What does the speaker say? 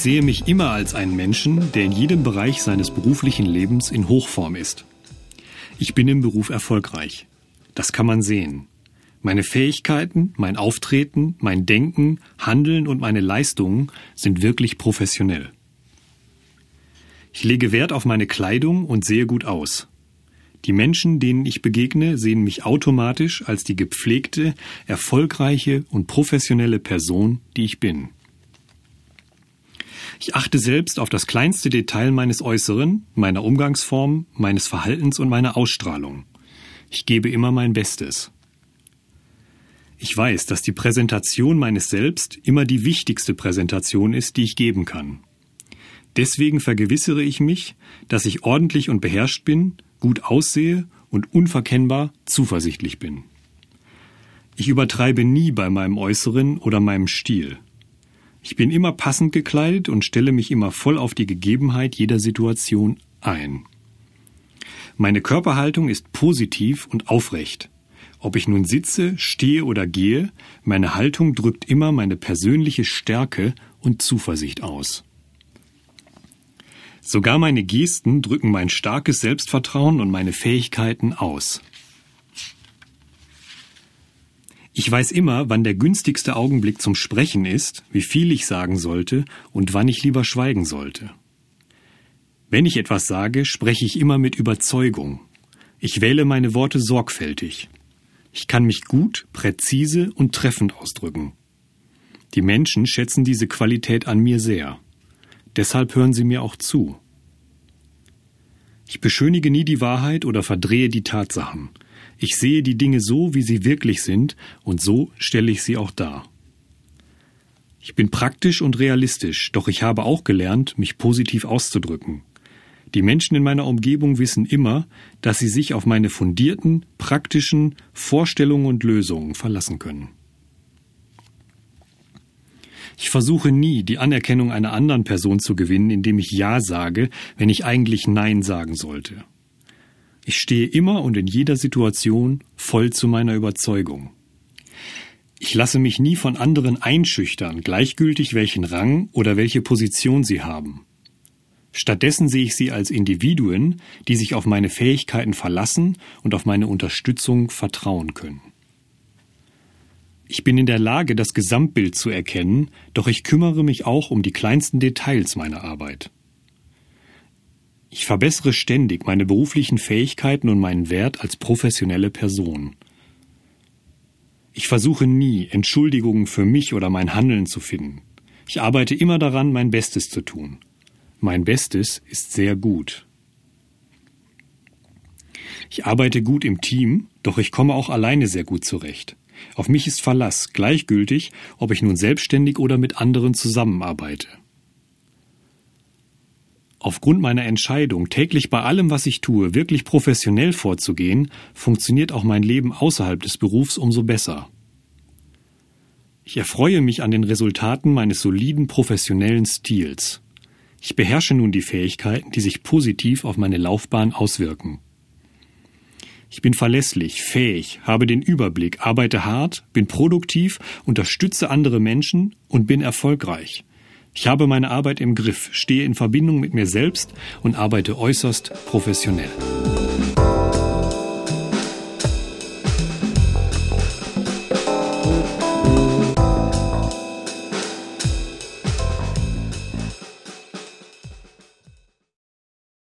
sehe mich immer als einen Menschen, der in jedem Bereich seines beruflichen Lebens in Hochform ist. Ich bin im Beruf erfolgreich. Das kann man sehen. Meine Fähigkeiten, mein Auftreten, mein Denken, Handeln und meine Leistungen sind wirklich professionell. Ich lege Wert auf meine Kleidung und sehe gut aus. Die Menschen, denen ich begegne, sehen mich automatisch als die gepflegte, erfolgreiche und professionelle Person, die ich bin. Ich achte selbst auf das kleinste Detail meines Äußeren, meiner Umgangsform, meines Verhaltens und meiner Ausstrahlung. Ich gebe immer mein Bestes. Ich weiß, dass die Präsentation meines Selbst immer die wichtigste Präsentation ist, die ich geben kann. Deswegen vergewissere ich mich, dass ich ordentlich und beherrscht bin, gut aussehe und unverkennbar zuversichtlich bin. Ich übertreibe nie bei meinem Äußeren oder meinem Stil. Ich bin immer passend gekleidet und stelle mich immer voll auf die Gegebenheit jeder Situation ein. Meine Körperhaltung ist positiv und aufrecht. Ob ich nun sitze, stehe oder gehe, meine Haltung drückt immer meine persönliche Stärke und Zuversicht aus. Sogar meine Gesten drücken mein starkes Selbstvertrauen und meine Fähigkeiten aus. Ich weiß immer, wann der günstigste Augenblick zum Sprechen ist, wie viel ich sagen sollte und wann ich lieber schweigen sollte. Wenn ich etwas sage, spreche ich immer mit Überzeugung. Ich wähle meine Worte sorgfältig. Ich kann mich gut, präzise und treffend ausdrücken. Die Menschen schätzen diese Qualität an mir sehr. Deshalb hören sie mir auch zu. Ich beschönige nie die Wahrheit oder verdrehe die Tatsachen. Ich sehe die Dinge so, wie sie wirklich sind, und so stelle ich sie auch dar. Ich bin praktisch und realistisch, doch ich habe auch gelernt, mich positiv auszudrücken. Die Menschen in meiner Umgebung wissen immer, dass sie sich auf meine fundierten, praktischen Vorstellungen und Lösungen verlassen können. Ich versuche nie, die Anerkennung einer anderen Person zu gewinnen, indem ich Ja sage, wenn ich eigentlich Nein sagen sollte. Ich stehe immer und in jeder Situation voll zu meiner Überzeugung. Ich lasse mich nie von anderen einschüchtern, gleichgültig welchen Rang oder welche Position sie haben. Stattdessen sehe ich sie als Individuen, die sich auf meine Fähigkeiten verlassen und auf meine Unterstützung vertrauen können. Ich bin in der Lage, das Gesamtbild zu erkennen, doch ich kümmere mich auch um die kleinsten Details meiner Arbeit. Ich verbessere ständig meine beruflichen Fähigkeiten und meinen Wert als professionelle Person. Ich versuche nie, Entschuldigungen für mich oder mein Handeln zu finden. Ich arbeite immer daran, mein Bestes zu tun. Mein Bestes ist sehr gut. Ich arbeite gut im Team, doch ich komme auch alleine sehr gut zurecht. Auf mich ist Verlass, gleichgültig, ob ich nun selbstständig oder mit anderen zusammenarbeite. Aufgrund meiner Entscheidung, täglich bei allem, was ich tue, wirklich professionell vorzugehen, funktioniert auch mein Leben außerhalb des Berufs umso besser. Ich erfreue mich an den Resultaten meines soliden professionellen Stils. Ich beherrsche nun die Fähigkeiten, die sich positiv auf meine Laufbahn auswirken. Ich bin verlässlich, fähig, habe den Überblick, arbeite hart, bin produktiv, unterstütze andere Menschen und bin erfolgreich. Ich habe meine Arbeit im Griff, stehe in Verbindung mit mir selbst und arbeite äußerst professionell.